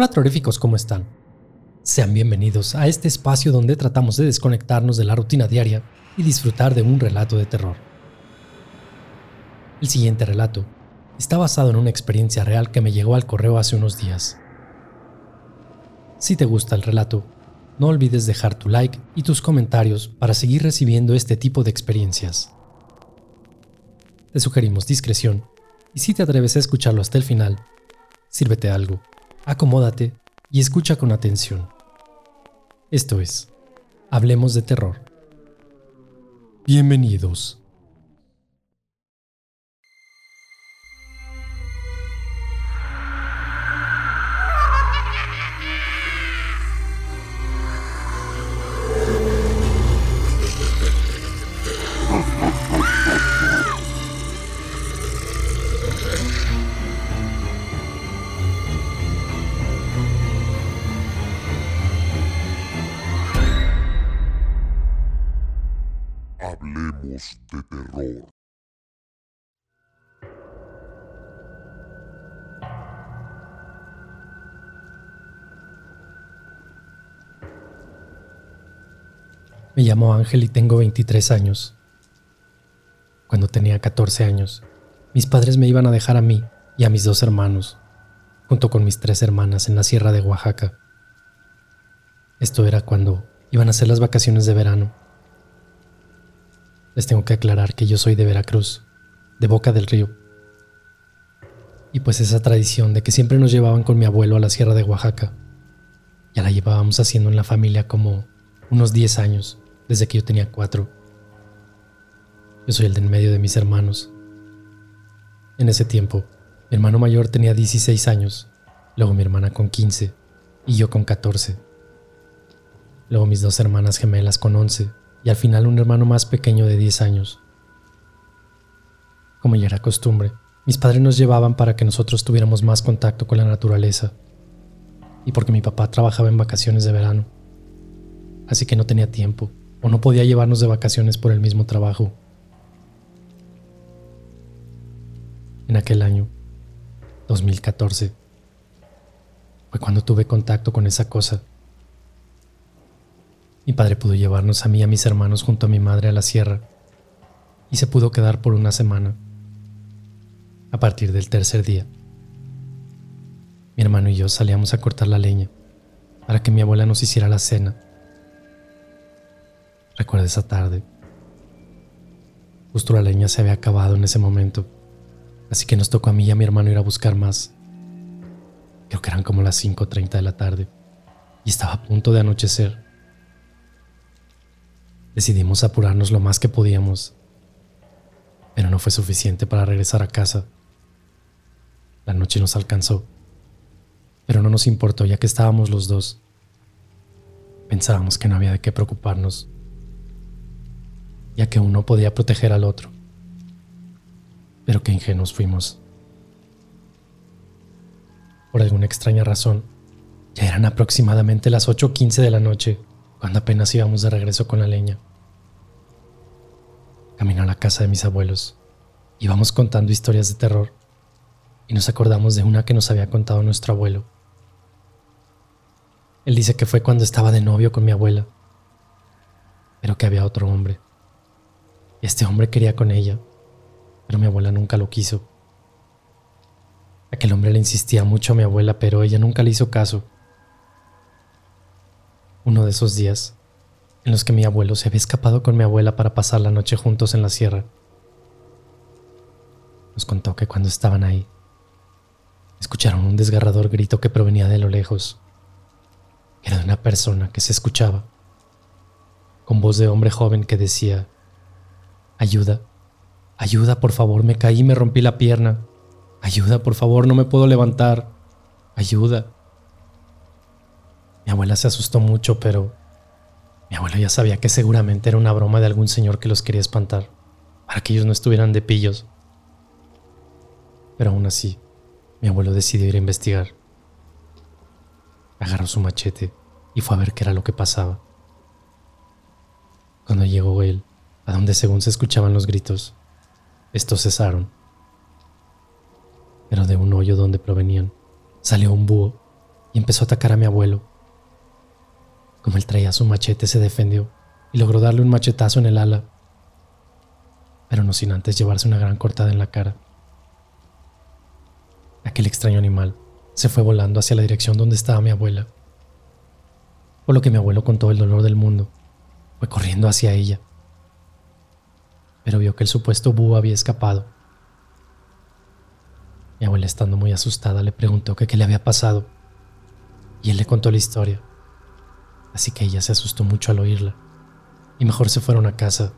Hola terroríficos, ¿cómo están? Sean bienvenidos a este espacio donde tratamos de desconectarnos de la rutina diaria y disfrutar de un relato de terror. El siguiente relato está basado en una experiencia real que me llegó al correo hace unos días. Si te gusta el relato, no olvides dejar tu like y tus comentarios para seguir recibiendo este tipo de experiencias. Te sugerimos discreción y si te atreves a escucharlo hasta el final, sírvete algo acomódate y escucha con atención. Esto es, Hablemos de Terror. Bienvenidos. De terror. Me llamo Ángel y tengo 23 años. Cuando tenía 14 años, mis padres me iban a dejar a mí y a mis dos hermanos, junto con mis tres hermanas en la sierra de Oaxaca. Esto era cuando iban a ser las vacaciones de verano. Les tengo que aclarar que yo soy de Veracruz, de Boca del Río. Y pues esa tradición de que siempre nos llevaban con mi abuelo a la sierra de Oaxaca, ya la llevábamos haciendo en la familia como unos 10 años, desde que yo tenía 4. Yo soy el de en medio de mis hermanos. En ese tiempo, mi hermano mayor tenía 16 años, luego mi hermana con 15 y yo con 14. Luego mis dos hermanas gemelas con 11 y al final un hermano más pequeño de 10 años. Como ya era costumbre, mis padres nos llevaban para que nosotros tuviéramos más contacto con la naturaleza y porque mi papá trabajaba en vacaciones de verano. Así que no tenía tiempo o no podía llevarnos de vacaciones por el mismo trabajo. En aquel año, 2014, fue cuando tuve contacto con esa cosa mi padre pudo llevarnos a mí y a mis hermanos junto a mi madre a la sierra y se pudo quedar por una semana. A partir del tercer día, mi hermano y yo salíamos a cortar la leña para que mi abuela nos hiciera la cena. Recuerdo esa tarde. Justo la leña se había acabado en ese momento, así que nos tocó a mí y a mi hermano ir a buscar más. Creo que eran como las 5.30 de la tarde y estaba a punto de anochecer. Decidimos apurarnos lo más que podíamos, pero no fue suficiente para regresar a casa. La noche nos alcanzó, pero no nos importó ya que estábamos los dos. Pensábamos que no había de qué preocuparnos, ya que uno podía proteger al otro. Pero qué ingenuos fuimos. Por alguna extraña razón, ya eran aproximadamente las 8.15 de la noche cuando apenas íbamos de regreso con la leña. Camino a la casa de mis abuelos. Íbamos contando historias de terror y nos acordamos de una que nos había contado nuestro abuelo. Él dice que fue cuando estaba de novio con mi abuela, pero que había otro hombre. Este hombre quería con ella, pero mi abuela nunca lo quiso. Aquel hombre le insistía mucho a mi abuela, pero ella nunca le hizo caso uno de esos días en los que mi abuelo se había escapado con mi abuela para pasar la noche juntos en la sierra. Nos contó que cuando estaban ahí, escucharon un desgarrador grito que provenía de lo lejos. Era de una persona que se escuchaba con voz de hombre joven que decía, Ayuda, ayuda, por favor, me caí me rompí la pierna. Ayuda, por favor, no me puedo levantar. Ayuda. Mi abuela se asustó mucho, pero mi abuela ya sabía que seguramente era una broma de algún señor que los quería espantar, para que ellos no estuvieran de pillos. Pero aún así, mi abuelo decidió ir a investigar. Agarró su machete y fue a ver qué era lo que pasaba. Cuando llegó él, a donde según se escuchaban los gritos, estos cesaron. Pero de un hoyo donde provenían, salió un búho y empezó a atacar a mi abuelo. Como él traía su machete, se defendió y logró darle un machetazo en el ala, pero no sin antes llevarse una gran cortada en la cara. Aquel extraño animal se fue volando hacia la dirección donde estaba mi abuela. Por lo que mi abuelo, con todo el dolor del mundo, fue corriendo hacia ella. Pero vio que el supuesto búho había escapado. Mi abuela, estando muy asustada, le preguntó qué le había pasado. Y él le contó la historia. Así que ella se asustó mucho al oírla. Y mejor se fueron a casa.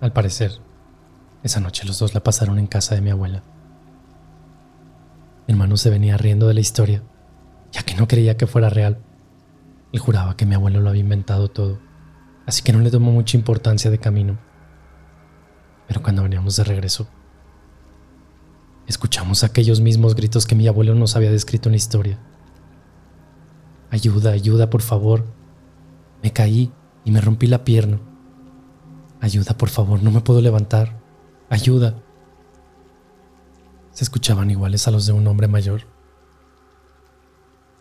Al parecer, esa noche los dos la pasaron en casa de mi abuela. Mi hermano se venía riendo de la historia, ya que no creía que fuera real. Él juraba que mi abuelo lo había inventado todo, así que no le tomó mucha importancia de camino. Pero cuando veníamos de regreso, escuchamos aquellos mismos gritos que mi abuelo nos había descrito en la historia. Ayuda, ayuda, por favor. Me caí y me rompí la pierna. Ayuda, por favor, no me puedo levantar. Ayuda se escuchaban iguales a los de un hombre mayor.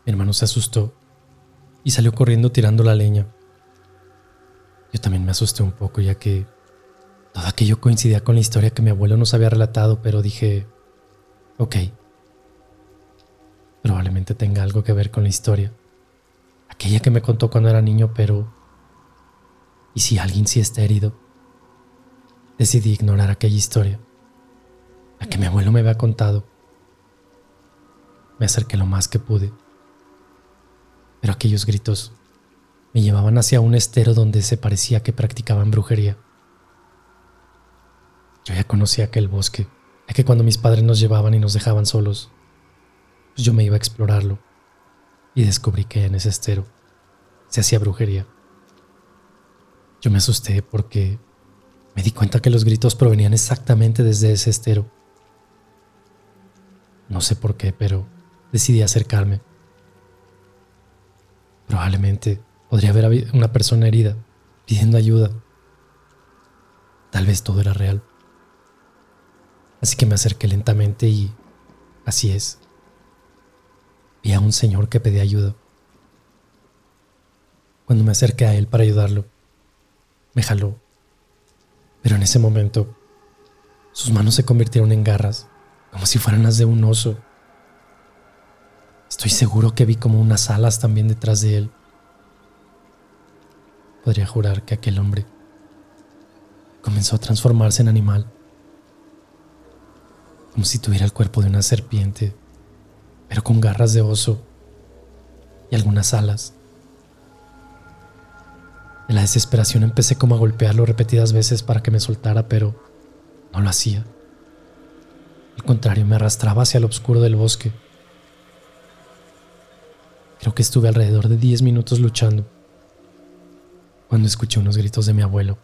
Mi hermano se asustó y salió corriendo tirando la leña. Yo también me asusté un poco ya que todo aquello coincidía con la historia que mi abuelo nos había relatado, pero dije, ok, probablemente tenga algo que ver con la historia, aquella que me contó cuando era niño, pero ¿y si alguien sí está herido? Decidí ignorar aquella historia la que mi abuelo me había contado. Me acerqué lo más que pude, pero aquellos gritos me llevaban hacia un estero donde se parecía que practicaban brujería. Yo ya conocía aquel bosque, ya que cuando mis padres nos llevaban y nos dejaban solos, pues yo me iba a explorarlo y descubrí que en ese estero se hacía brujería. Yo me asusté porque me di cuenta que los gritos provenían exactamente desde ese estero no sé por qué, pero decidí acercarme. Probablemente podría haber una persona herida pidiendo ayuda. Tal vez todo era real. Así que me acerqué lentamente y así es. Vi a un señor que pedía ayuda. Cuando me acerqué a él para ayudarlo, me jaló. Pero en ese momento, sus manos se convirtieron en garras como si fueran las de un oso. Estoy seguro que vi como unas alas también detrás de él. Podría jurar que aquel hombre comenzó a transformarse en animal, como si tuviera el cuerpo de una serpiente, pero con garras de oso y algunas alas. En la desesperación empecé como a golpearlo repetidas veces para que me soltara, pero no lo hacía. Al contrario, me arrastraba hacia el oscuro del bosque. Creo que estuve alrededor de 10 minutos luchando cuando escuché unos gritos de mi abuelo.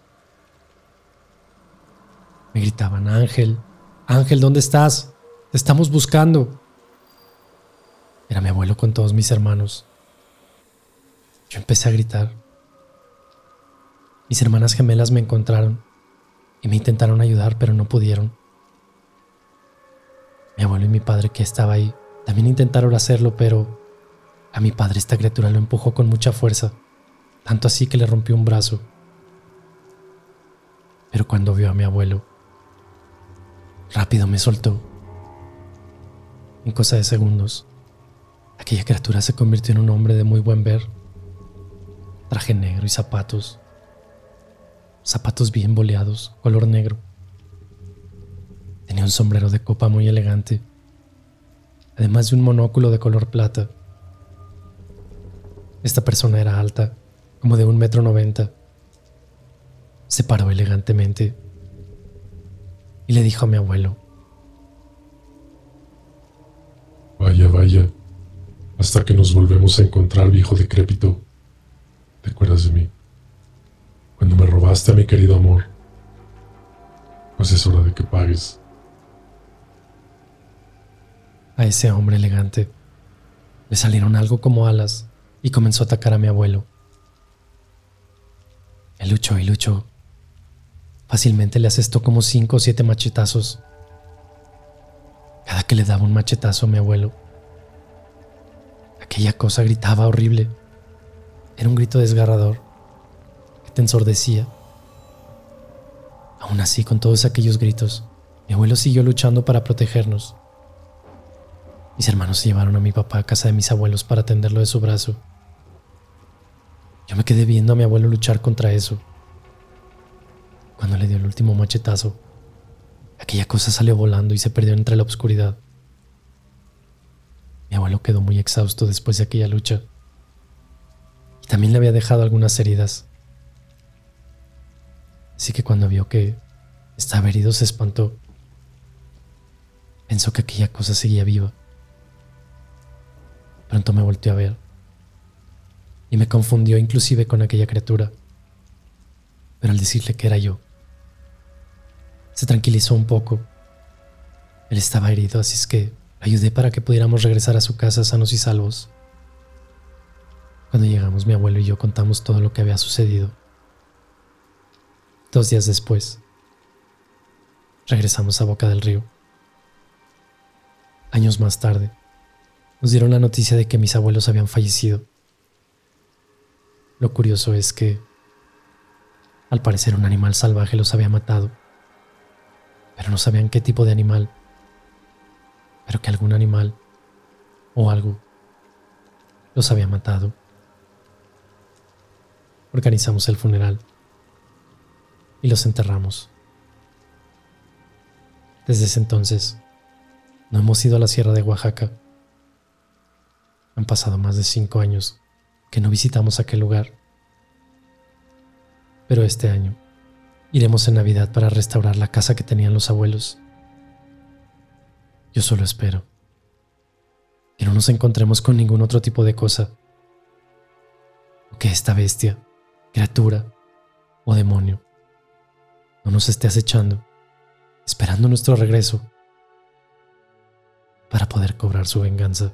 Me gritaban, Ángel, Ángel, ¿dónde estás? Te estamos buscando. Era mi abuelo con todos mis hermanos. Yo empecé a gritar. Mis hermanas gemelas me encontraron y me intentaron ayudar, pero no pudieron. Mi abuelo y mi padre que estaba ahí también intentaron hacerlo, pero a mi padre esta criatura lo empujó con mucha fuerza, tanto así que le rompió un brazo. Pero cuando vio a mi abuelo, rápido me soltó. En cosa de segundos, aquella criatura se convirtió en un hombre de muy buen ver, traje negro y zapatos, zapatos bien boleados, color negro. Tenía un sombrero de copa muy elegante, además de un monóculo de color plata. Esta persona era alta, como de un metro noventa. Se paró elegantemente y le dijo a mi abuelo. Vaya, vaya, hasta que nos volvemos a encontrar, viejo decrépito. ¿Te acuerdas de mí? Cuando me robaste a mi querido amor. Pues es hora de que pagues. A ese hombre elegante le salieron algo como alas y comenzó a atacar a mi abuelo. Él luchó y luchó. Fácilmente le asestó como cinco o siete machetazos. Cada que le daba un machetazo a mi abuelo, aquella cosa gritaba horrible. Era un grito desgarrador que te ensordecía. Aún así, con todos aquellos gritos, mi abuelo siguió luchando para protegernos. Mis hermanos se llevaron a mi papá a casa de mis abuelos para atenderlo de su brazo. Yo me quedé viendo a mi abuelo luchar contra eso. Cuando le dio el último machetazo, aquella cosa salió volando y se perdió entre la oscuridad. Mi abuelo quedó muy exhausto después de aquella lucha. Y también le había dejado algunas heridas. Así que cuando vio que estaba herido se espantó. Pensó que aquella cosa seguía viva. Pronto me volteó a ver y me confundió inclusive con aquella criatura. Pero al decirle que era yo, se tranquilizó un poco. Él estaba herido, así es que ayudé para que pudiéramos regresar a su casa sanos y salvos. Cuando llegamos, mi abuelo y yo contamos todo lo que había sucedido. Dos días después, regresamos a Boca del Río. Años más tarde, nos dieron la noticia de que mis abuelos habían fallecido. Lo curioso es que, al parecer, un animal salvaje los había matado, pero no sabían qué tipo de animal, pero que algún animal o algo los había matado. Organizamos el funeral y los enterramos. Desde ese entonces, no hemos ido a la Sierra de Oaxaca. Han pasado más de cinco años que no visitamos aquel lugar. Pero este año iremos en Navidad para restaurar la casa que tenían los abuelos. Yo solo espero que no nos encontremos con ningún otro tipo de cosa. O que esta bestia, criatura o demonio no nos esté acechando, esperando nuestro regreso para poder cobrar su venganza.